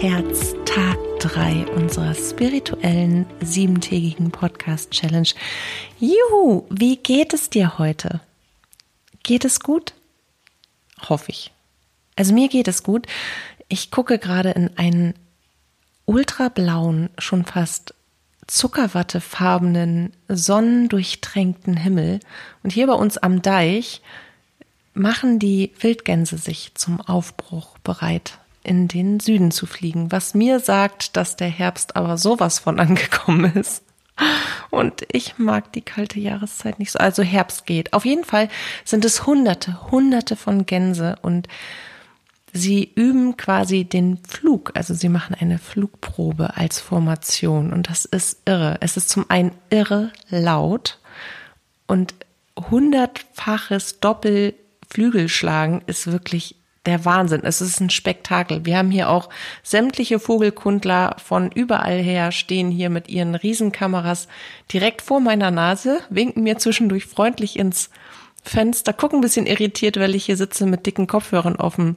Herz, Tag 3 unserer spirituellen siebentägigen Podcast Challenge. Juhu, wie geht es dir heute? Geht es gut? Hoffe ich. Also mir geht es gut. Ich gucke gerade in einen ultrablauen, schon fast zuckerwattefarbenen, sonnendurchtränkten Himmel. Und hier bei uns am Deich machen die Wildgänse sich zum Aufbruch bereit in den Süden zu fliegen, was mir sagt, dass der Herbst aber sowas von angekommen ist. Und ich mag die kalte Jahreszeit nicht so. Also Herbst geht. Auf jeden Fall sind es hunderte, hunderte von Gänse und sie üben quasi den Flug. Also sie machen eine Flugprobe als Formation und das ist irre. Es ist zum einen irre laut und hundertfaches Doppelflügelschlagen ist wirklich der Wahnsinn. Es ist ein Spektakel. Wir haben hier auch sämtliche Vogelkundler von überall her stehen hier mit ihren Riesenkameras direkt vor meiner Nase, winken mir zwischendurch freundlich ins Fenster, gucken ein bisschen irritiert, weil ich hier sitze mit dicken Kopfhörern auf dem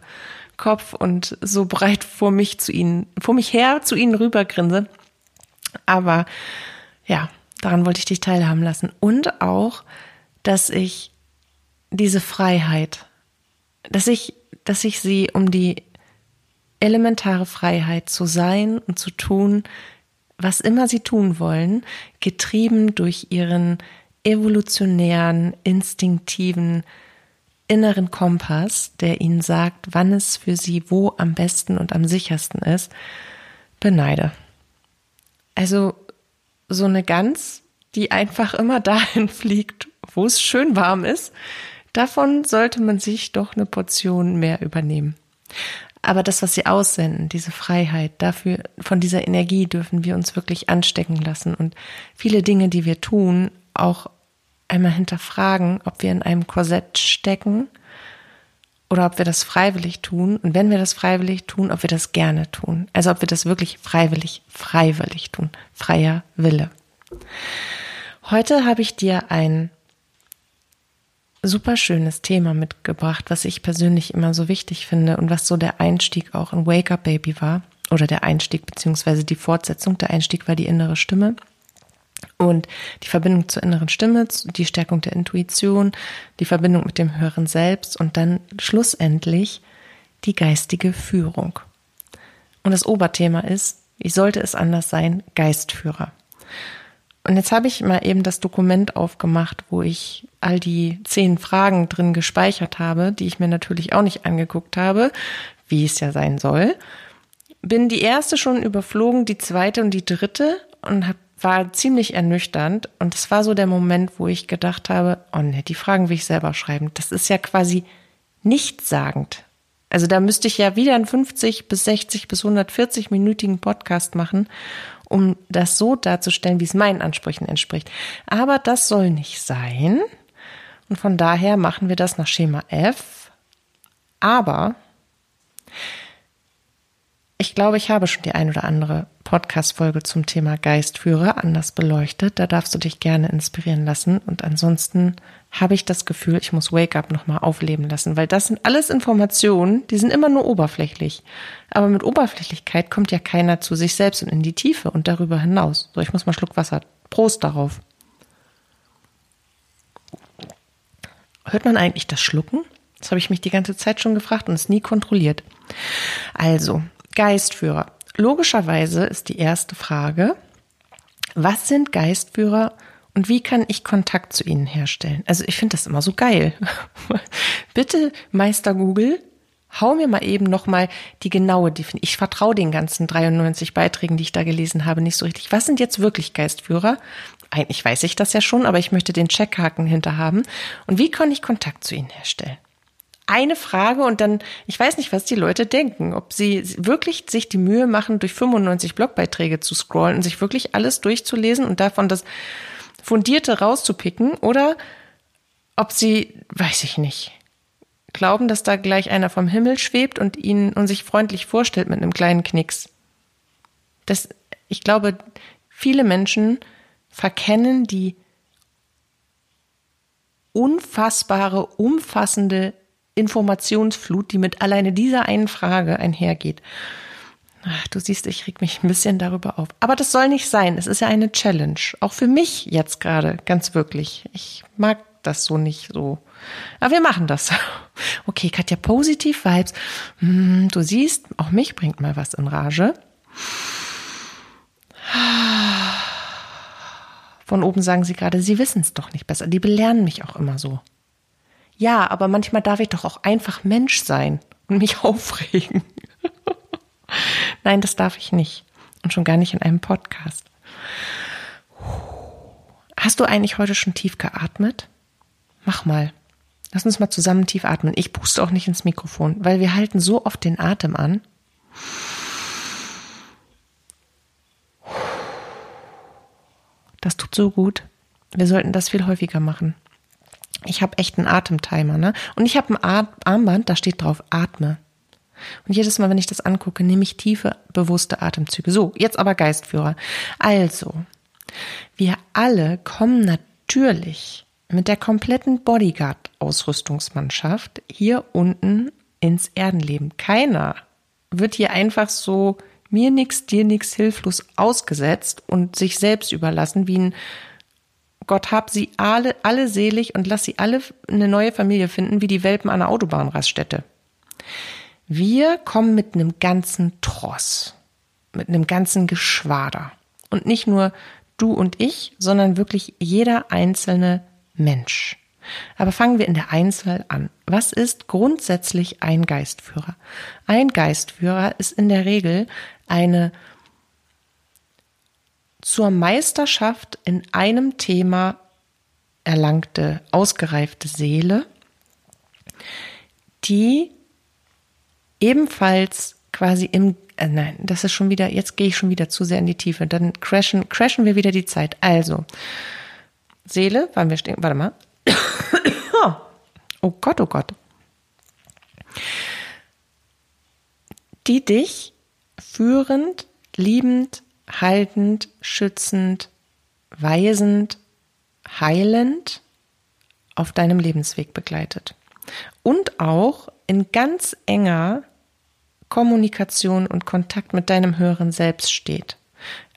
Kopf und so breit vor mich zu ihnen, vor mich her zu ihnen rübergrinse. Aber ja, daran wollte ich dich teilhaben lassen. Und auch, dass ich diese Freiheit, dass ich dass ich sie um die elementare Freiheit zu sein und zu tun, was immer sie tun wollen, getrieben durch ihren evolutionären, instinktiven, inneren Kompass, der ihnen sagt, wann es für sie wo am besten und am sichersten ist, beneide. Also so eine Gans, die einfach immer dahin fliegt, wo es schön warm ist, Davon sollte man sich doch eine Portion mehr übernehmen. Aber das, was sie aussenden, diese Freiheit, dafür, von dieser Energie dürfen wir uns wirklich anstecken lassen und viele Dinge, die wir tun, auch einmal hinterfragen, ob wir in einem Korsett stecken oder ob wir das freiwillig tun. Und wenn wir das freiwillig tun, ob wir das gerne tun. Also ob wir das wirklich freiwillig, freiwillig tun. Freier Wille. Heute habe ich dir ein super schönes Thema mitgebracht, was ich persönlich immer so wichtig finde und was so der Einstieg auch in Wake Up Baby war. Oder der Einstieg, beziehungsweise die Fortsetzung. Der Einstieg war die innere Stimme. Und die Verbindung zur inneren Stimme, die Stärkung der Intuition, die Verbindung mit dem höheren Selbst und dann schlussendlich die geistige Führung. Und das Oberthema ist, wie sollte es anders sein, Geistführer. Und jetzt habe ich mal eben das Dokument aufgemacht, wo ich all die zehn Fragen drin gespeichert habe, die ich mir natürlich auch nicht angeguckt habe, wie es ja sein soll. Bin die erste schon überflogen, die zweite und die dritte und hab, war ziemlich ernüchternd. Und es war so der Moment, wo ich gedacht habe, oh ne, die Fragen will ich selber schreiben. Das ist ja quasi nichtssagend. Also da müsste ich ja wieder einen 50 bis 60 bis 140 minütigen Podcast machen um das so darzustellen, wie es meinen Ansprüchen entspricht. Aber das soll nicht sein. Und von daher machen wir das nach Schema F. Aber ich glaube, ich habe schon die ein oder andere Podcast-Folge zum Thema Geistführer anders beleuchtet. Da darfst du dich gerne inspirieren lassen. Und ansonsten habe ich das Gefühl, ich muss Wake Up nochmal aufleben lassen, weil das sind alles Informationen, die sind immer nur oberflächlich. Aber mit Oberflächlichkeit kommt ja keiner zu sich selbst und in die Tiefe und darüber hinaus. So, ich muss mal einen Schluck Wasser. Prost darauf. Hört man eigentlich das Schlucken? Das habe ich mich die ganze Zeit schon gefragt und es nie kontrolliert. Also, Geistführer. Logischerweise ist die erste Frage, was sind Geistführer und wie kann ich Kontakt zu ihnen herstellen? Also ich finde das immer so geil. Bitte, Meister Google, hau mir mal eben nochmal die genaue Definition. Ich vertraue den ganzen 93 Beiträgen, die ich da gelesen habe, nicht so richtig. Was sind jetzt wirklich Geistführer? Eigentlich weiß ich das ja schon, aber ich möchte den Checkhaken hinter haben. Und wie kann ich Kontakt zu ihnen herstellen? Eine Frage und dann, ich weiß nicht, was die Leute denken, ob sie wirklich sich die Mühe machen, durch 95 Blogbeiträge zu scrollen und sich wirklich alles durchzulesen und davon das Fundierte rauszupicken oder ob sie, weiß ich nicht, glauben, dass da gleich einer vom Himmel schwebt und ihnen und sich freundlich vorstellt mit einem kleinen Knicks. Das, ich glaube, viele Menschen verkennen die unfassbare, umfassende Informationsflut, die mit alleine dieser einen Frage einhergeht. Ach, du siehst, ich reg mich ein bisschen darüber auf. Aber das soll nicht sein. Es ist ja eine Challenge. Auch für mich jetzt gerade, ganz wirklich. Ich mag das so nicht so. Aber wir machen das. Okay, Katja, positiv Vibes. Hm, du siehst, auch mich bringt mal was in Rage. Von oben sagen sie gerade, sie wissen es doch nicht besser. Die belehren mich auch immer so. Ja, aber manchmal darf ich doch auch einfach Mensch sein und mich aufregen. Nein, das darf ich nicht. Und schon gar nicht in einem Podcast. Hast du eigentlich heute schon tief geatmet? Mach mal. Lass uns mal zusammen tief atmen. Ich puste auch nicht ins Mikrofon, weil wir halten so oft den Atem an. Das tut so gut. Wir sollten das viel häufiger machen. Ich habe echt einen Atemtimer, ne? Und ich habe ein Armband, da steht drauf Atme. Und jedes Mal, wenn ich das angucke, nehme ich tiefe, bewusste Atemzüge. So, jetzt aber Geistführer. Also, wir alle kommen natürlich mit der kompletten Bodyguard-Ausrüstungsmannschaft hier unten ins Erdenleben. Keiner wird hier einfach so mir nix, dir nix hilflos ausgesetzt und sich selbst überlassen, wie ein Gott hab sie alle, alle selig und lass sie alle eine neue Familie finden, wie die Welpen an der Autobahnraststätte. Wir kommen mit einem ganzen Tross, mit einem ganzen Geschwader. Und nicht nur du und ich, sondern wirklich jeder einzelne Mensch. Aber fangen wir in der Einzel an. Was ist grundsätzlich ein Geistführer? Ein Geistführer ist in der Regel eine zur Meisterschaft in einem Thema erlangte, ausgereifte Seele, die ebenfalls quasi im, äh, nein, das ist schon wieder, jetzt gehe ich schon wieder zu sehr in die Tiefe, dann crashen, crashen wir wieder die Zeit. Also, Seele, waren wir stehen, warte mal. oh Gott, oh Gott. Die dich führend, liebend, haltend, schützend, weisend, heilend auf deinem Lebensweg begleitet. Und auch in ganz enger Kommunikation und Kontakt mit deinem höheren Selbst steht.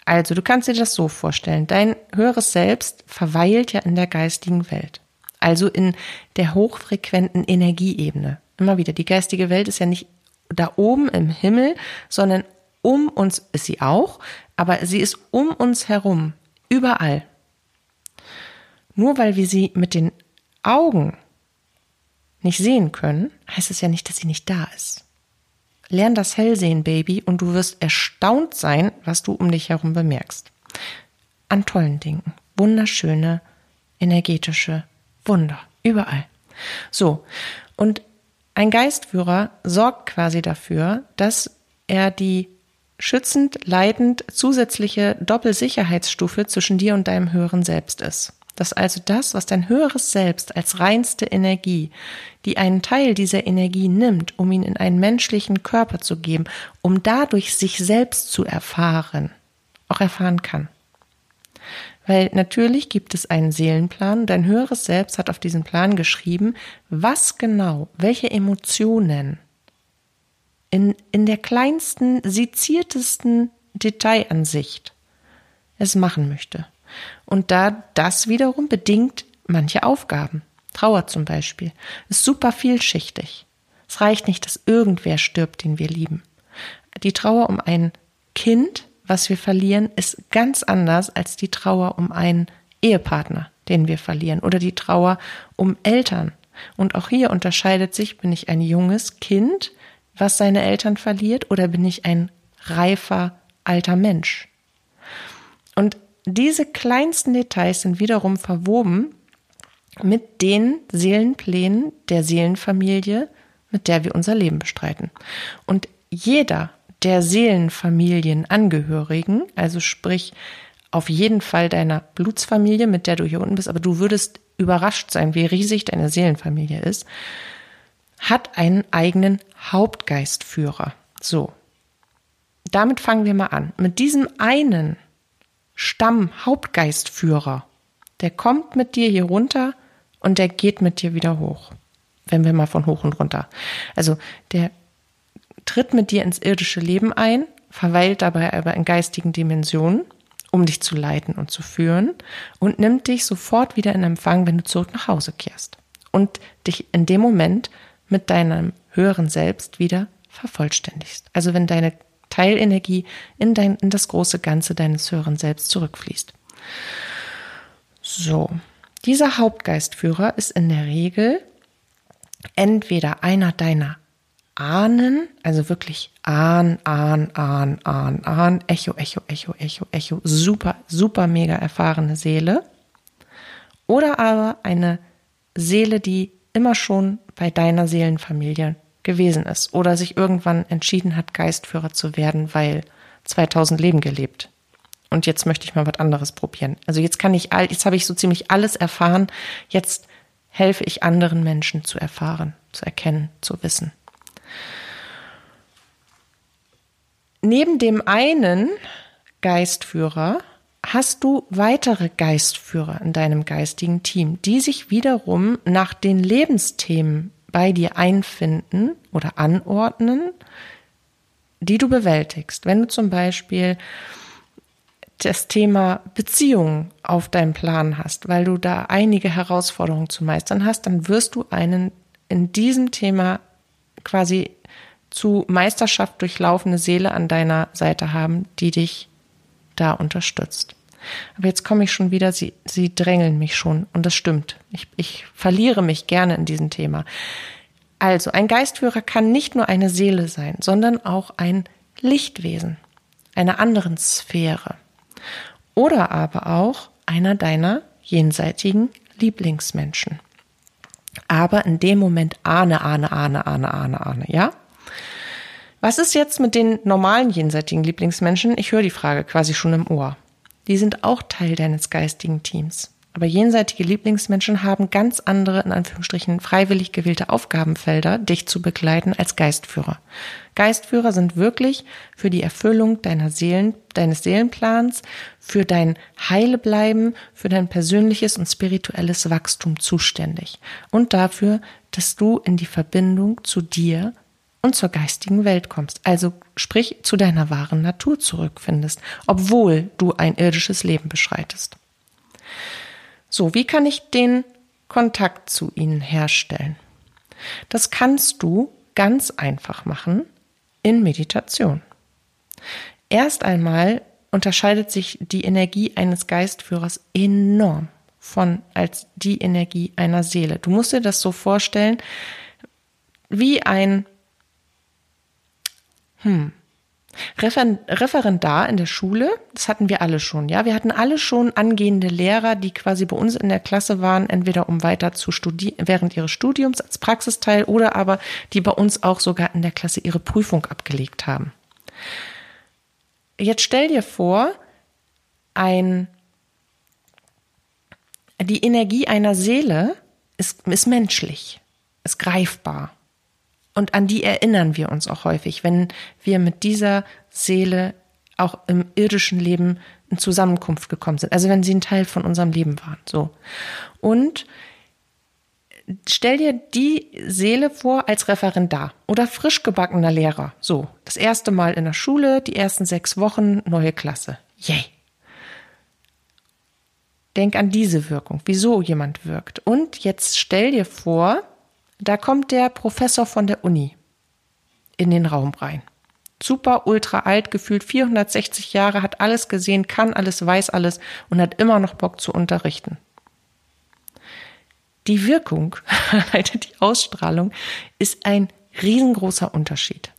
Also, du kannst dir das so vorstellen. Dein höheres Selbst verweilt ja in der geistigen Welt. Also in der hochfrequenten Energieebene. Immer wieder, die geistige Welt ist ja nicht da oben im Himmel, sondern um uns ist sie auch, aber sie ist um uns herum, überall. Nur weil wir sie mit den Augen nicht sehen können, heißt es ja nicht, dass sie nicht da ist. Lern das Hellsehen, Baby, und du wirst erstaunt sein, was du um dich herum bemerkst. An tollen Dingen. Wunderschöne, energetische Wunder. Überall. So. Und ein Geistführer sorgt quasi dafür, dass er die schützend, leidend zusätzliche Doppelsicherheitsstufe zwischen dir und deinem höheren Selbst ist. Dass also das, was dein höheres Selbst als reinste Energie, die einen Teil dieser Energie nimmt, um ihn in einen menschlichen Körper zu geben, um dadurch sich selbst zu erfahren, auch erfahren kann. Weil natürlich gibt es einen Seelenplan, dein höheres Selbst hat auf diesen Plan geschrieben, was genau, welche Emotionen in, in der kleinsten, seziertesten Detailansicht es machen möchte. Und da das wiederum bedingt manche Aufgaben. Trauer zum Beispiel ist super vielschichtig. Es reicht nicht, dass irgendwer stirbt, den wir lieben. Die Trauer um ein Kind, was wir verlieren, ist ganz anders als die Trauer um einen Ehepartner, den wir verlieren, oder die Trauer um Eltern. Und auch hier unterscheidet sich, bin ich ein junges Kind, was seine Eltern verliert, oder bin ich ein reifer, alter Mensch? Und diese kleinsten Details sind wiederum verwoben mit den Seelenplänen der Seelenfamilie, mit der wir unser Leben bestreiten. Und jeder der Seelenfamilienangehörigen, also sprich auf jeden Fall deiner Blutsfamilie, mit der du hier unten bist, aber du würdest überrascht sein, wie riesig deine Seelenfamilie ist, hat einen eigenen Hauptgeistführer. So. Damit fangen wir mal an. Mit diesem einen Stamm-Hauptgeistführer, der kommt mit dir hier runter und der geht mit dir wieder hoch. Wenn wir mal von hoch und runter. Also der tritt mit dir ins irdische Leben ein, verweilt dabei aber in geistigen Dimensionen, um dich zu leiten und zu führen und nimmt dich sofort wieder in Empfang, wenn du zurück nach Hause kehrst und dich in dem Moment mit deinem höheren Selbst wieder vervollständigst. Also wenn deine Teilenergie in, dein, in das große Ganze deines höheren Selbst zurückfließt. So, dieser Hauptgeistführer ist in der Regel entweder einer deiner Ahnen, also wirklich Ahn, Ahn, Ahn, Ahn, Ahn, Echo, Echo, Echo, Echo, Echo, super, super mega erfahrene Seele. Oder aber eine Seele, die immer schon bei deiner Seelenfamilie gewesen ist oder sich irgendwann entschieden hat, Geistführer zu werden, weil 2000 Leben gelebt. Und jetzt möchte ich mal was anderes probieren. Also jetzt kann ich all, jetzt habe ich so ziemlich alles erfahren. Jetzt helfe ich anderen Menschen zu erfahren, zu erkennen, zu wissen. Neben dem einen Geistführer hast du weitere Geistführer in deinem geistigen Team, die sich wiederum nach den Lebensthemen bei dir einfinden oder anordnen, die du bewältigst. Wenn du zum Beispiel das Thema Beziehungen auf deinem Plan hast, weil du da einige Herausforderungen zu meistern hast, dann wirst du einen in diesem Thema quasi zu Meisterschaft durchlaufende Seele an deiner Seite haben, die dich da unterstützt. Aber jetzt komme ich schon wieder, sie, sie drängeln mich schon und das stimmt. Ich, ich verliere mich gerne in diesem Thema. Also, ein Geistführer kann nicht nur eine Seele sein, sondern auch ein Lichtwesen, einer anderen Sphäre. Oder aber auch einer deiner jenseitigen Lieblingsmenschen. Aber in dem Moment ahne, ahne, ahne, ahne, ahne, ahne, ja? Was ist jetzt mit den normalen jenseitigen Lieblingsmenschen? Ich höre die Frage quasi schon im Ohr. Die sind auch Teil deines geistigen Teams. Aber jenseitige Lieblingsmenschen haben ganz andere, in Anführungsstrichen, freiwillig gewählte Aufgabenfelder, dich zu begleiten als Geistführer. Geistführer sind wirklich für die Erfüllung deiner Seelen, deines Seelenplans, für dein Heilebleiben, für dein persönliches und spirituelles Wachstum zuständig. Und dafür, dass du in die Verbindung zu dir und zur geistigen Welt kommst. Also sprich zu deiner wahren Natur zurückfindest, obwohl du ein irdisches Leben beschreitest. So, wie kann ich den Kontakt zu ihnen herstellen? Das kannst du ganz einfach machen in Meditation. Erst einmal unterscheidet sich die Energie eines Geistführers enorm von als die Energie einer Seele. Du musst dir das so vorstellen, wie ein hm. Refer Referendar in der Schule, das hatten wir alle schon, ja. Wir hatten alle schon angehende Lehrer, die quasi bei uns in der Klasse waren, entweder um weiter zu studieren, während ihres Studiums als Praxisteil oder aber die bei uns auch sogar in der Klasse ihre Prüfung abgelegt haben. Jetzt stell dir vor, ein, die Energie einer Seele ist, ist menschlich, ist greifbar. Und an die erinnern wir uns auch häufig, wenn wir mit dieser Seele auch im irdischen Leben in Zusammenkunft gekommen sind. Also wenn sie ein Teil von unserem Leben waren. So. Und stell dir die Seele vor als Referendar oder frisch gebackener Lehrer. So. Das erste Mal in der Schule, die ersten sechs Wochen, neue Klasse. Yay. Denk an diese Wirkung, wieso jemand wirkt. Und jetzt stell dir vor, da kommt der Professor von der Uni in den Raum rein. Super, ultra alt, gefühlt 460 Jahre, hat alles gesehen, kann alles, weiß alles und hat immer noch Bock zu unterrichten. Die Wirkung, die Ausstrahlung, ist ein riesengroßer Unterschied.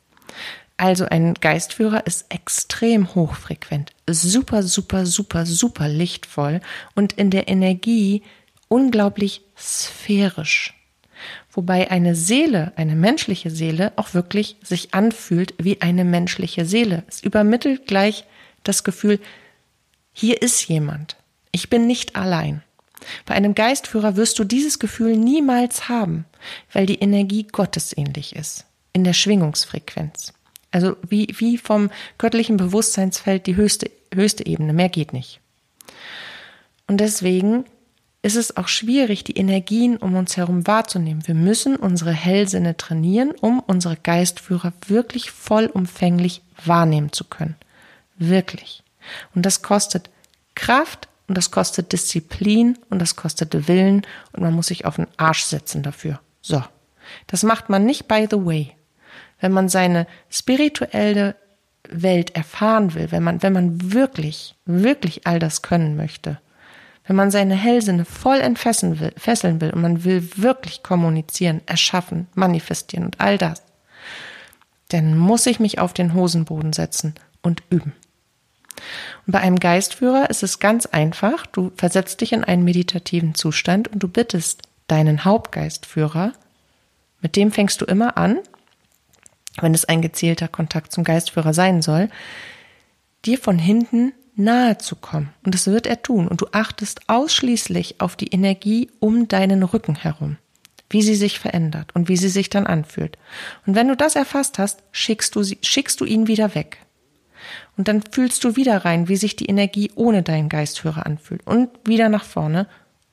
Also ein Geistführer ist extrem hochfrequent, super, super, super, super lichtvoll und in der Energie unglaublich sphärisch wobei eine Seele, eine menschliche Seele, auch wirklich sich anfühlt wie eine menschliche Seele. Es übermittelt gleich das Gefühl, hier ist jemand. Ich bin nicht allein. Bei einem Geistführer wirst du dieses Gefühl niemals haben, weil die Energie gottesähnlich ist, in der Schwingungsfrequenz. Also wie, wie vom göttlichen Bewusstseinsfeld die höchste, höchste Ebene, mehr geht nicht. Und deswegen ist es auch schwierig, die Energien um uns herum wahrzunehmen. Wir müssen unsere Hellsinne trainieren, um unsere Geistführer wirklich vollumfänglich wahrnehmen zu können. Wirklich. Und das kostet Kraft und das kostet Disziplin und das kostet Willen und man muss sich auf den Arsch setzen dafür. So. Das macht man nicht by the way. Wenn man seine spirituelle Welt erfahren will, wenn man, wenn man wirklich, wirklich all das können möchte, wenn man seine Hellsinne voll entfesseln will, fesseln will und man will wirklich kommunizieren, erschaffen, manifestieren und all das, dann muss ich mich auf den Hosenboden setzen und üben. Und bei einem Geistführer ist es ganz einfach. Du versetzt dich in einen meditativen Zustand und du bittest deinen Hauptgeistführer, mit dem fängst du immer an, wenn es ein gezielter Kontakt zum Geistführer sein soll, dir von hinten nahe zu kommen. Und das wird er tun. Und du achtest ausschließlich auf die Energie um deinen Rücken herum, wie sie sich verändert und wie sie sich dann anfühlt. Und wenn du das erfasst hast, schickst du, sie, schickst du ihn wieder weg. Und dann fühlst du wieder rein, wie sich die Energie ohne deinen Geistführer anfühlt. Und wieder nach vorne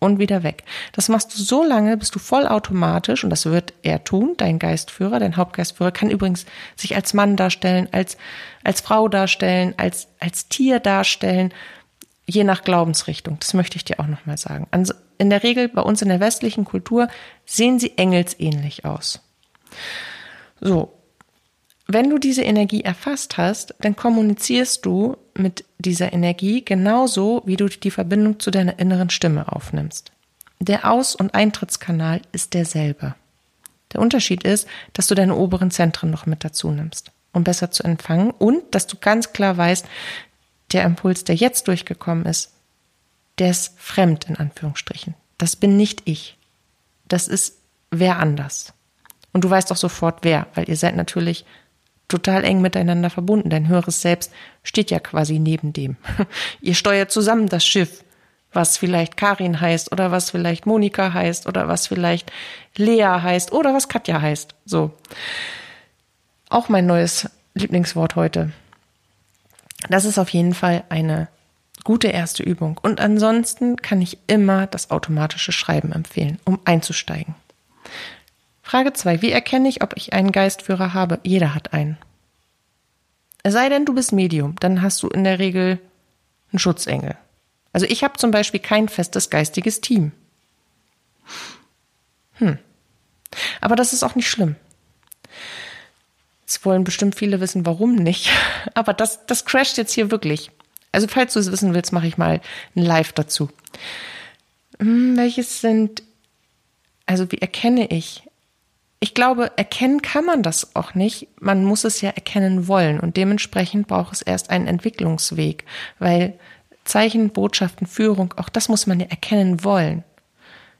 und wieder weg. Das machst du so lange, bis du vollautomatisch, und das wird er tun, dein Geistführer, dein Hauptgeistführer, kann übrigens sich als Mann darstellen, als, als Frau darstellen, als, als Tier darstellen, je nach Glaubensrichtung. Das möchte ich dir auch nochmal sagen. Also in der Regel bei uns in der westlichen Kultur sehen sie engelsähnlich aus. So. Wenn du diese Energie erfasst hast, dann kommunizierst du mit dieser Energie genauso, wie du die Verbindung zu deiner inneren Stimme aufnimmst. Der Aus- und Eintrittskanal ist derselbe. Der Unterschied ist, dass du deine oberen Zentren noch mit dazu nimmst, um besser zu empfangen und dass du ganz klar weißt, der Impuls, der jetzt durchgekommen ist, der ist fremd in Anführungsstrichen. Das bin nicht ich. Das ist wer anders. Und du weißt auch sofort wer, weil ihr seid natürlich total eng miteinander verbunden. Dein höheres Selbst steht ja quasi neben dem. Ihr steuert zusammen das Schiff, was vielleicht Karin heißt oder was vielleicht Monika heißt oder was vielleicht Lea heißt oder was Katja heißt. So. Auch mein neues Lieblingswort heute. Das ist auf jeden Fall eine gute erste Übung. Und ansonsten kann ich immer das automatische Schreiben empfehlen, um einzusteigen. Frage 2. Wie erkenne ich, ob ich einen Geistführer habe? Jeder hat einen. Es sei denn, du bist Medium, dann hast du in der Regel einen Schutzengel. Also ich habe zum Beispiel kein festes geistiges Team. Hm. Aber das ist auch nicht schlimm. Jetzt wollen bestimmt viele wissen, warum nicht. Aber das, das crasht jetzt hier wirklich. Also falls du es wissen willst, mache ich mal ein Live dazu. Hm, welches sind, also wie erkenne ich ich glaube, erkennen kann man das auch nicht. Man muss es ja erkennen wollen und dementsprechend braucht es erst einen Entwicklungsweg, weil Zeichen, Botschaften, Führung, auch das muss man ja erkennen wollen.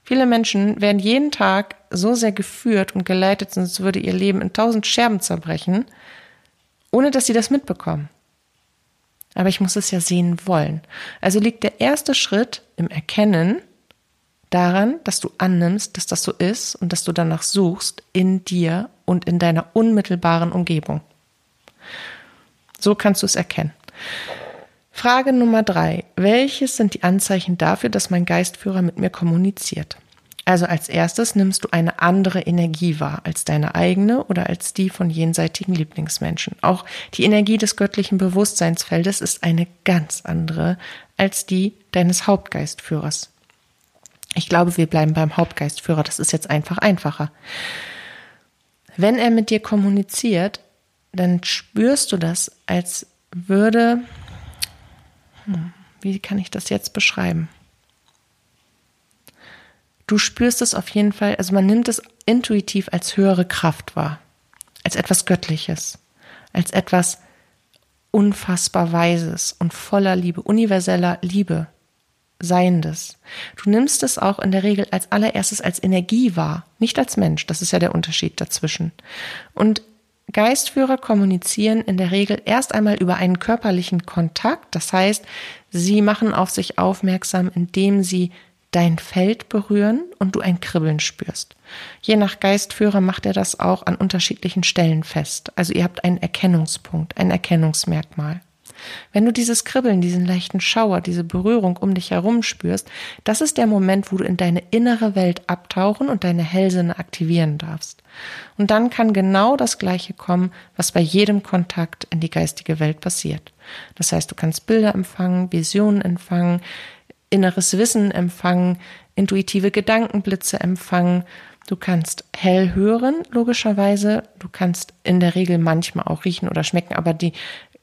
Viele Menschen werden jeden Tag so sehr geführt und geleitet, sonst würde ihr Leben in tausend Scherben zerbrechen, ohne dass sie das mitbekommen. Aber ich muss es ja sehen wollen. Also liegt der erste Schritt im Erkennen daran, dass du annimmst, dass das so ist und dass du danach suchst in dir und in deiner unmittelbaren Umgebung. So kannst du es erkennen. Frage Nummer drei. Welches sind die Anzeichen dafür, dass mein Geistführer mit mir kommuniziert? Also als erstes nimmst du eine andere Energie wahr als deine eigene oder als die von jenseitigen Lieblingsmenschen. Auch die Energie des göttlichen Bewusstseinsfeldes ist eine ganz andere als die deines Hauptgeistführers. Ich glaube, wir bleiben beim Hauptgeistführer. Das ist jetzt einfach einfacher. Wenn er mit dir kommuniziert, dann spürst du das, als würde, hm, wie kann ich das jetzt beschreiben? Du spürst es auf jeden Fall, also man nimmt es intuitiv als höhere Kraft wahr, als etwas Göttliches, als etwas unfassbar Weises und voller Liebe, universeller Liebe. Seiendes. Du nimmst es auch in der Regel als allererstes als Energie wahr, nicht als Mensch. Das ist ja der Unterschied dazwischen. Und Geistführer kommunizieren in der Regel erst einmal über einen körperlichen Kontakt. Das heißt, sie machen auf sich aufmerksam, indem sie dein Feld berühren und du ein Kribbeln spürst. Je nach Geistführer macht er das auch an unterschiedlichen Stellen fest. Also ihr habt einen Erkennungspunkt, ein Erkennungsmerkmal. Wenn du dieses Kribbeln, diesen leichten Schauer, diese Berührung um dich herum spürst, das ist der Moment, wo du in deine innere Welt abtauchen und deine Hellsinne aktivieren darfst. Und dann kann genau das Gleiche kommen, was bei jedem Kontakt in die geistige Welt passiert. Das heißt, du kannst Bilder empfangen, Visionen empfangen, inneres Wissen empfangen, intuitive Gedankenblitze empfangen. Du kannst hell hören, logischerweise. Du kannst in der Regel manchmal auch riechen oder schmecken, aber die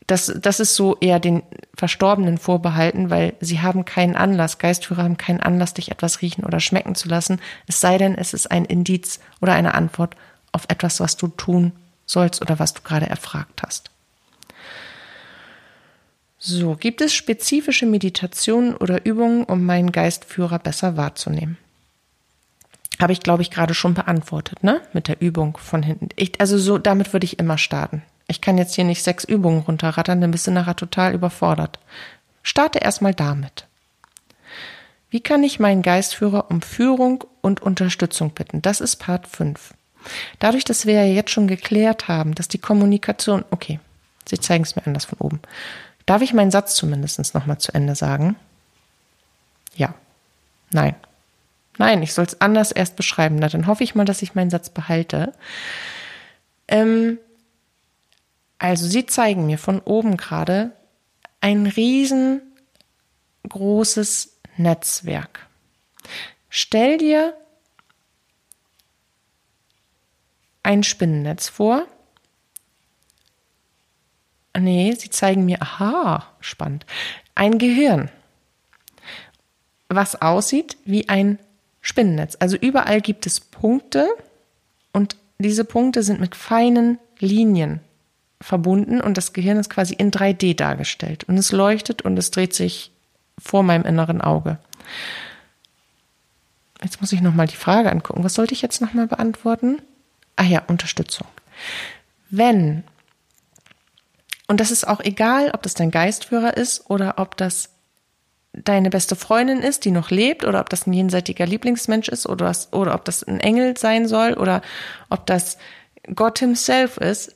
das, das ist so eher den Verstorbenen vorbehalten, weil sie haben keinen Anlass, Geistführer haben keinen Anlass, dich etwas riechen oder schmecken zu lassen, es sei denn, es ist ein Indiz oder eine Antwort auf etwas, was du tun sollst oder was du gerade erfragt hast. So, gibt es spezifische Meditationen oder Übungen, um meinen Geistführer besser wahrzunehmen? Habe ich, glaube ich, gerade schon beantwortet, ne? Mit der Übung von hinten. Ich, also so, damit würde ich immer starten. Ich kann jetzt hier nicht sechs Übungen runterrattern, dann bist du nachher total überfordert. Starte erstmal damit. Wie kann ich meinen Geistführer um Führung und Unterstützung bitten? Das ist Part 5. Dadurch, dass wir ja jetzt schon geklärt haben, dass die Kommunikation, okay, Sie zeigen es mir anders von oben. Darf ich meinen Satz zumindest nochmal zu Ende sagen? Ja. Nein. Nein, ich soll es anders erst beschreiben. Na, dann hoffe ich mal, dass ich meinen Satz behalte. Ähm, also sie zeigen mir von oben gerade ein riesengroßes Netzwerk. Stell dir ein Spinnennetz vor. Nee, sie zeigen mir, aha, spannend, ein Gehirn, was aussieht wie ein Spinnennetz. Also überall gibt es Punkte und diese Punkte sind mit feinen Linien verbunden und das Gehirn ist quasi in 3D dargestellt und es leuchtet und es dreht sich vor meinem inneren Auge. Jetzt muss ich nochmal die Frage angucken. Was sollte ich jetzt nochmal beantworten? Ah ja, Unterstützung. Wenn, und das ist auch egal, ob das dein Geistführer ist oder ob das deine beste Freundin ist, die noch lebt, oder ob das ein jenseitiger Lieblingsmensch ist, oder, oder ob das ein Engel sein soll, oder ob das Gott himself ist,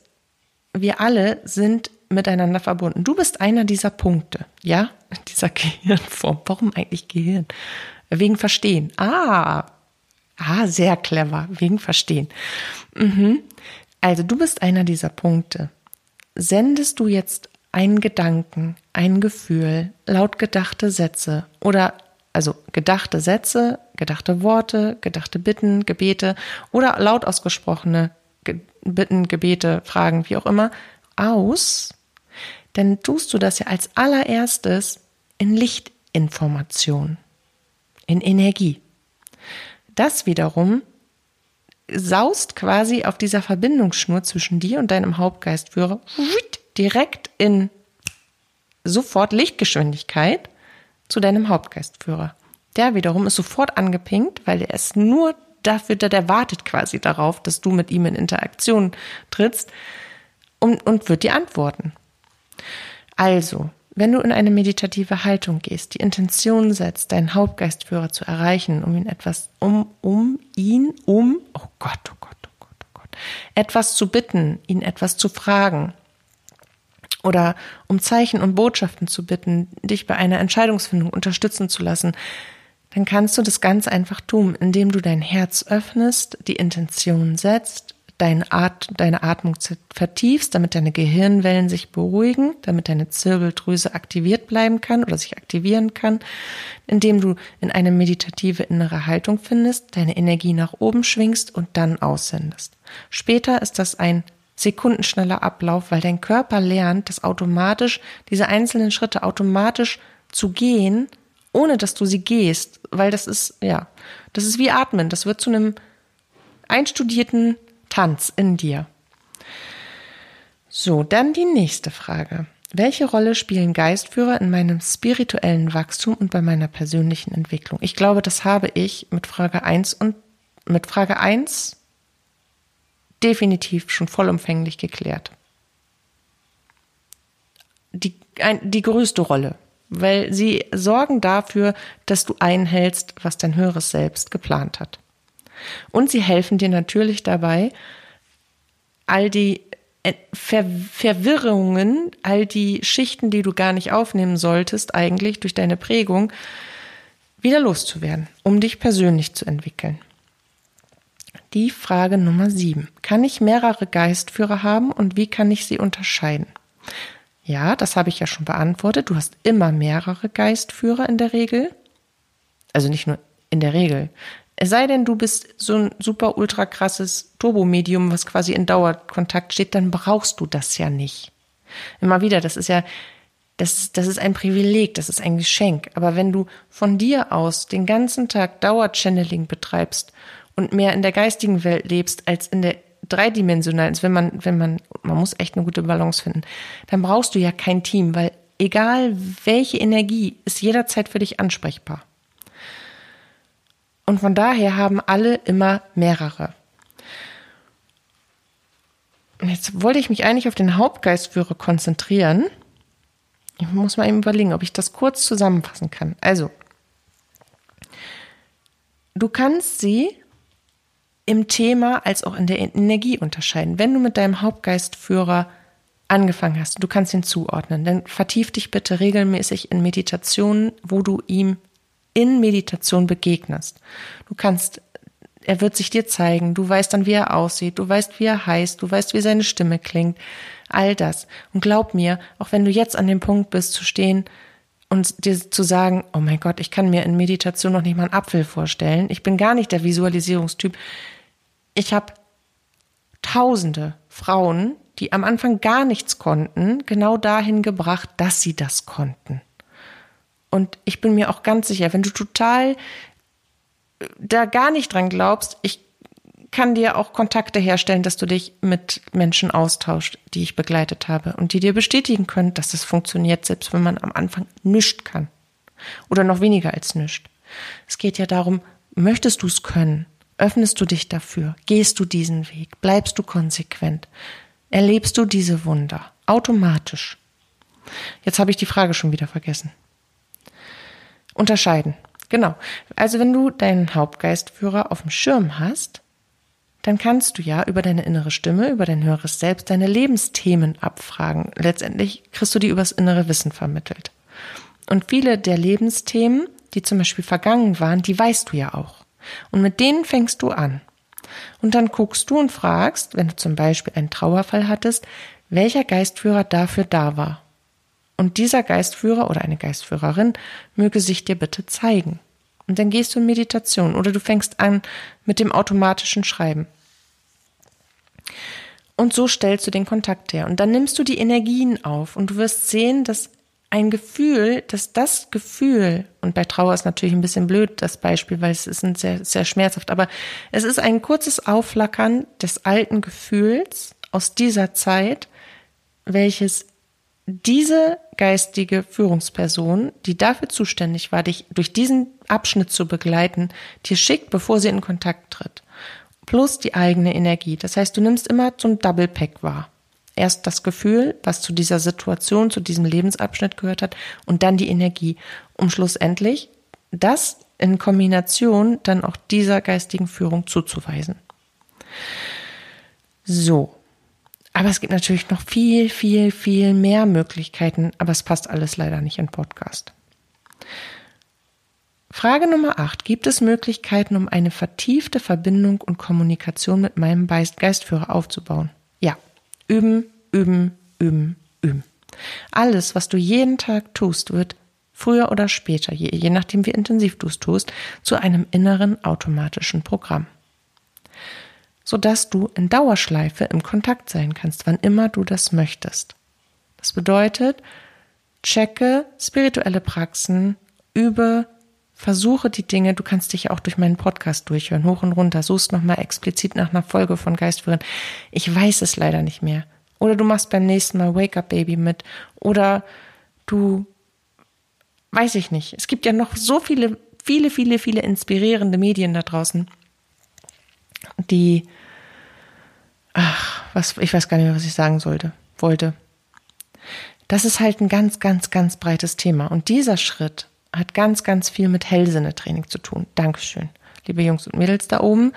wir alle sind miteinander verbunden. Du bist einer dieser Punkte, ja, dieser Gehirnform. Warum eigentlich Gehirn? Wegen Verstehen. Ah, ah, sehr clever, wegen Verstehen. Mhm. Also du bist einer dieser Punkte. Sendest du jetzt einen Gedanken, ein Gefühl, laut gedachte Sätze oder also gedachte Sätze, gedachte Worte, gedachte Bitten, Gebete oder laut ausgesprochene Bitten, Gebete, Fragen, wie auch immer, aus, dann tust du das ja als allererstes in Lichtinformation, in Energie. Das wiederum saust quasi auf dieser Verbindungsschnur zwischen dir und deinem Hauptgeistführer direkt in sofort Lichtgeschwindigkeit zu deinem Hauptgeistführer. Der wiederum ist sofort angepinkt, weil er ist nur dafür, der wartet quasi darauf, dass du mit ihm in Interaktion trittst und, und wird dir antworten. Also, wenn du in eine meditative Haltung gehst, die Intention setzt, deinen Hauptgeistführer zu erreichen, um ihn etwas, um, um ihn, um, oh Gott, oh Gott, oh Gott, oh Gott, etwas zu bitten, ihn etwas zu fragen, oder um Zeichen und Botschaften zu bitten, dich bei einer Entscheidungsfindung unterstützen zu lassen, dann kannst du das ganz einfach tun, indem du dein Herz öffnest, die Intention setzt, deine, At deine Atmung vertiefst, damit deine Gehirnwellen sich beruhigen, damit deine Zirbeldrüse aktiviert bleiben kann oder sich aktivieren kann, indem du in eine meditative innere Haltung findest, deine Energie nach oben schwingst und dann aussendest. Später ist das ein sekundenschneller Ablauf, weil dein Körper lernt, das automatisch, diese einzelnen Schritte automatisch zu gehen, ohne dass du sie gehst, weil das ist, ja, das ist wie Atmen. Das wird zu einem einstudierten Tanz in dir. So, dann die nächste Frage. Welche Rolle spielen Geistführer in meinem spirituellen Wachstum und bei meiner persönlichen Entwicklung? Ich glaube, das habe ich mit Frage 1 und mit Frage 1 definitiv schon vollumfänglich geklärt. Die, ein, die größte Rolle weil sie sorgen dafür, dass du einhältst, was dein höheres Selbst geplant hat. Und sie helfen dir natürlich dabei, all die Ver Verwirrungen, all die Schichten, die du gar nicht aufnehmen solltest, eigentlich durch deine Prägung, wieder loszuwerden, um dich persönlich zu entwickeln. Die Frage Nummer sieben. Kann ich mehrere Geistführer haben und wie kann ich sie unterscheiden? Ja, das habe ich ja schon beantwortet. Du hast immer mehrere Geistführer in der Regel. Also nicht nur in der Regel. Es sei denn, du bist so ein super ultra krasses Turbomedium, was quasi in Dauerkontakt steht, dann brauchst du das ja nicht. Immer wieder, das ist ja, das, das ist ein Privileg, das ist ein Geschenk. Aber wenn du von dir aus den ganzen Tag Dauerchanneling betreibst und mehr in der geistigen Welt lebst als in der dreidimensionalen, also wenn man, wenn man, man muss echt eine gute Balance finden, dann brauchst du ja kein Team, weil egal welche Energie ist jederzeit für dich ansprechbar. Und von daher haben alle immer mehrere. Jetzt wollte ich mich eigentlich auf den Hauptgeistführer konzentrieren. Ich muss mal eben überlegen, ob ich das kurz zusammenfassen kann. Also, du kannst sie im Thema als auch in der Energie unterscheiden. Wenn du mit deinem Hauptgeistführer angefangen hast, du kannst ihn zuordnen, dann vertief dich bitte regelmäßig in Meditationen, wo du ihm in Meditation begegnest. Du kannst, er wird sich dir zeigen, du weißt dann, wie er aussieht, du weißt, wie er heißt, du weißt, wie seine Stimme klingt, all das. Und glaub mir, auch wenn du jetzt an dem Punkt bist zu stehen und dir zu sagen, oh mein Gott, ich kann mir in Meditation noch nicht mal einen Apfel vorstellen, ich bin gar nicht der Visualisierungstyp. Ich habe tausende Frauen, die am Anfang gar nichts konnten, genau dahin gebracht, dass sie das konnten. Und ich bin mir auch ganz sicher, wenn du total äh, da gar nicht dran glaubst, ich kann dir auch Kontakte herstellen, dass du dich mit Menschen austauscht, die ich begleitet habe und die dir bestätigen können, dass das funktioniert, selbst wenn man am Anfang nichts kann. Oder noch weniger als nichts. Es geht ja darum, möchtest du es können? Öffnest du dich dafür? Gehst du diesen Weg? Bleibst du konsequent? Erlebst du diese Wunder? Automatisch. Jetzt habe ich die Frage schon wieder vergessen. Unterscheiden. Genau. Also wenn du deinen Hauptgeistführer auf dem Schirm hast, dann kannst du ja über deine innere Stimme, über dein höheres Selbst deine Lebensthemen abfragen. Letztendlich kriegst du die übers innere Wissen vermittelt. Und viele der Lebensthemen, die zum Beispiel vergangen waren, die weißt du ja auch. Und mit denen fängst du an. Und dann guckst du und fragst, wenn du zum Beispiel einen Trauerfall hattest, welcher Geistführer dafür da war. Und dieser Geistführer oder eine Geistführerin möge sich dir bitte zeigen. Und dann gehst du in Meditation oder du fängst an mit dem automatischen Schreiben. Und so stellst du den Kontakt her. Und dann nimmst du die Energien auf und du wirst sehen, dass ein Gefühl, dass das Gefühl, und bei Trauer ist natürlich ein bisschen blöd das Beispiel, weil es ist ein sehr, sehr schmerzhaft, aber es ist ein kurzes Aufflackern des alten Gefühls aus dieser Zeit, welches diese geistige Führungsperson, die dafür zuständig war, dich durch diesen Abschnitt zu begleiten, dir schickt, bevor sie in Kontakt tritt. Plus die eigene Energie. Das heißt, du nimmst immer zum Double Pack wahr. Erst das Gefühl, was zu dieser Situation, zu diesem Lebensabschnitt gehört hat, und dann die Energie, um schlussendlich das in Kombination dann auch dieser geistigen Führung zuzuweisen. So, aber es gibt natürlich noch viel, viel, viel mehr Möglichkeiten, aber es passt alles leider nicht in Podcast. Frage Nummer 8. Gibt es Möglichkeiten, um eine vertiefte Verbindung und Kommunikation mit meinem Geistführer aufzubauen? Ja. Üben, üben, üben, üben. Alles, was du jeden Tag tust, wird früher oder später, je, je nachdem wie intensiv du es tust, zu einem inneren automatischen Programm sodass du in Dauerschleife im Kontakt sein kannst, wann immer du das möchtest. Das bedeutet, checke spirituelle Praxen, übe, versuche die Dinge, du kannst dich ja auch durch meinen Podcast durchhören, hoch und runter, suchst nochmal explizit nach einer Folge von Geistführern. Ich weiß es leider nicht mehr. Oder du machst beim nächsten Mal Wake Up Baby mit. Oder du, weiß ich nicht. Es gibt ja noch so viele, viele, viele, viele inspirierende Medien da draußen, die ach, was, ich weiß gar nicht mehr, was ich sagen sollte, wollte. Das ist halt ein ganz, ganz, ganz breites Thema. Und dieser Schritt hat ganz, ganz viel mit Hellsinnetraining zu tun. Dankeschön. Liebe Jungs und Mädels da oben,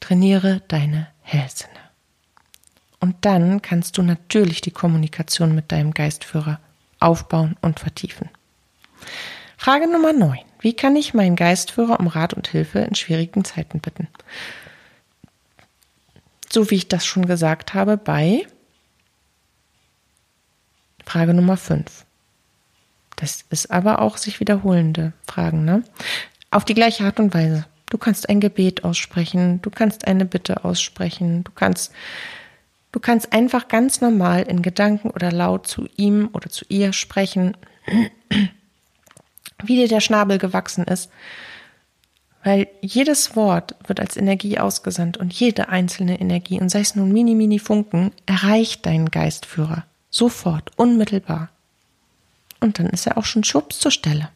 trainiere deine Hellsinne. Und dann kannst du natürlich die Kommunikation mit deinem Geistführer aufbauen und vertiefen. Frage Nummer 9. Wie kann ich meinen Geistführer um Rat und Hilfe in schwierigen Zeiten bitten? So wie ich das schon gesagt habe bei Frage Nummer 5. Das ist aber auch sich wiederholende Fragen, ne? Auf die gleiche Art und Weise. Du kannst ein Gebet aussprechen, du kannst eine Bitte aussprechen, du kannst, du kannst einfach ganz normal in Gedanken oder laut zu ihm oder zu ihr sprechen, wie dir der Schnabel gewachsen ist. Weil jedes Wort wird als Energie ausgesandt und jede einzelne Energie, und sei es nun mini, mini Funken, erreicht deinen Geistführer. Sofort, unmittelbar. Und dann ist er auch schon schubs zur Stelle.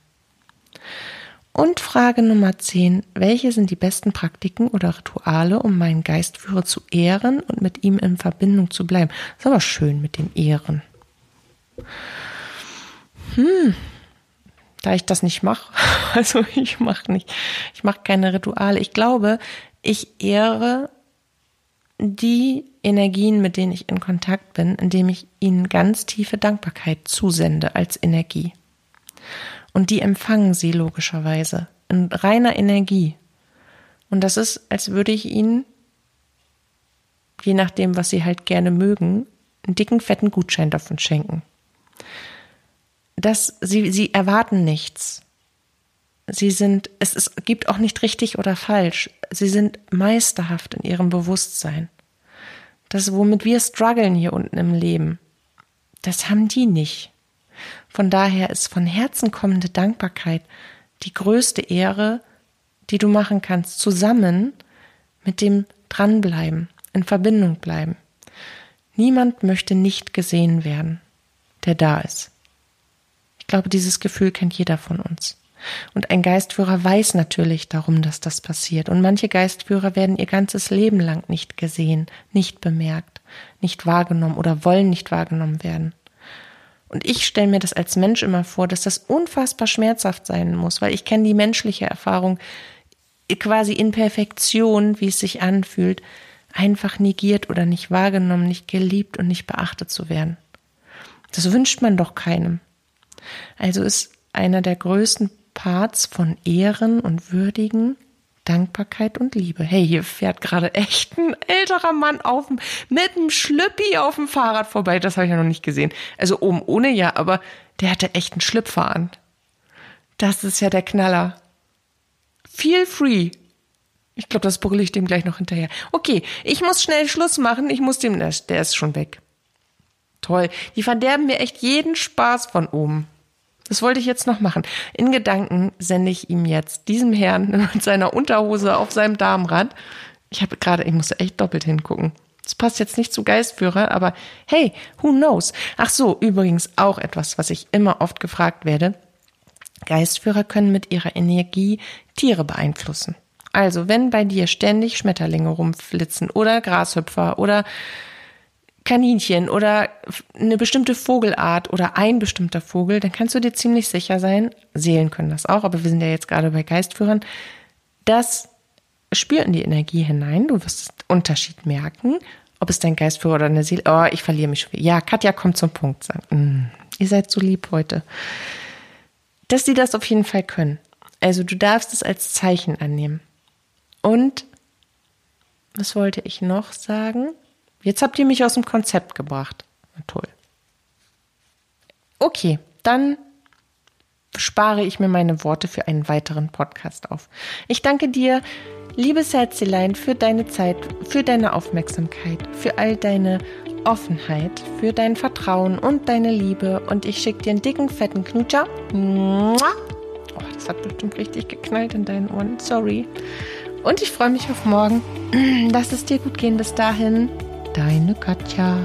Und Frage Nummer 10. Welche sind die besten Praktiken oder Rituale, um meinen Geistführer zu ehren und mit ihm in Verbindung zu bleiben? Das ist aber schön mit dem Ehren. Hm, da ich das nicht mache, also ich mache nicht, ich mache keine Rituale. Ich glaube, ich ehre die Energien, mit denen ich in Kontakt bin, indem ich ihnen ganz tiefe Dankbarkeit zusende als Energie. Und die empfangen sie logischerweise in reiner Energie. Und das ist, als würde ich ihnen, je nachdem, was sie halt gerne mögen, einen dicken, fetten Gutschein davon schenken. Das, sie, sie erwarten nichts. Sie sind, es, es gibt auch nicht richtig oder falsch. Sie sind meisterhaft in ihrem Bewusstsein. Das, womit wir strugglen hier unten im Leben, das haben die nicht. Von daher ist von Herzen kommende Dankbarkeit die größte Ehre, die du machen kannst, zusammen mit dem Dranbleiben, in Verbindung bleiben. Niemand möchte nicht gesehen werden, der da ist. Ich glaube, dieses Gefühl kennt jeder von uns. Und ein Geistführer weiß natürlich darum, dass das passiert. Und manche Geistführer werden ihr ganzes Leben lang nicht gesehen, nicht bemerkt, nicht wahrgenommen oder wollen nicht wahrgenommen werden. Und ich stelle mir das als Mensch immer vor, dass das unfassbar schmerzhaft sein muss, weil ich kenne die menschliche Erfahrung quasi in Perfektion, wie es sich anfühlt, einfach negiert oder nicht wahrgenommen, nicht geliebt und nicht beachtet zu werden. Das wünscht man doch keinem. Also ist einer der größten Parts von Ehren und Würdigen, Dankbarkeit und Liebe. Hey, hier fährt gerade echt ein älterer Mann auf, mit einem Schlüppi auf dem Fahrrad vorbei. Das habe ich ja noch nicht gesehen. Also oben ohne ja, aber der hatte echt einen Schlüpfer an. Das ist ja der Knaller. Feel free. Ich glaube, das brülle ich dem gleich noch hinterher. Okay, ich muss schnell Schluss machen. Ich muss dem, der ist schon weg. Toll. Die verderben mir echt jeden Spaß von oben. Das wollte ich jetzt noch machen. In Gedanken sende ich ihm jetzt, diesem Herrn mit seiner Unterhose auf seinem Darmrad. Ich habe gerade, ich musste echt doppelt hingucken. Das passt jetzt nicht zu Geistführer, aber hey, who knows? Ach so, übrigens auch etwas, was ich immer oft gefragt werde. Geistführer können mit ihrer Energie Tiere beeinflussen. Also, wenn bei dir ständig Schmetterlinge rumflitzen oder Grashüpfer oder Kaninchen oder eine bestimmte Vogelart oder ein bestimmter Vogel, dann kannst du dir ziemlich sicher sein, Seelen können das auch, aber wir sind ja jetzt gerade bei Geistführern, das spürt in die Energie hinein, du wirst Unterschied merken, ob es dein Geistführer oder eine Seele, oh, ich verliere mich schon wieder. Ja, Katja kommt zum Punkt, sagen, mm, ihr seid so lieb heute. Dass die das auf jeden Fall können. Also du darfst es als Zeichen annehmen. Und was wollte ich noch sagen? Jetzt habt ihr mich aus dem Konzept gebracht. Toll. Okay, dann spare ich mir meine Worte für einen weiteren Podcast auf. Ich danke dir, liebes Herzelein, für deine Zeit, für deine Aufmerksamkeit, für all deine Offenheit, für dein Vertrauen und deine Liebe. Und ich schicke dir einen dicken, fetten Knutscher. Oh, das hat bestimmt richtig geknallt in deinen Ohren. Sorry. Und ich freue mich auf morgen. Lass es dir gut gehen bis dahin. Deine Katja.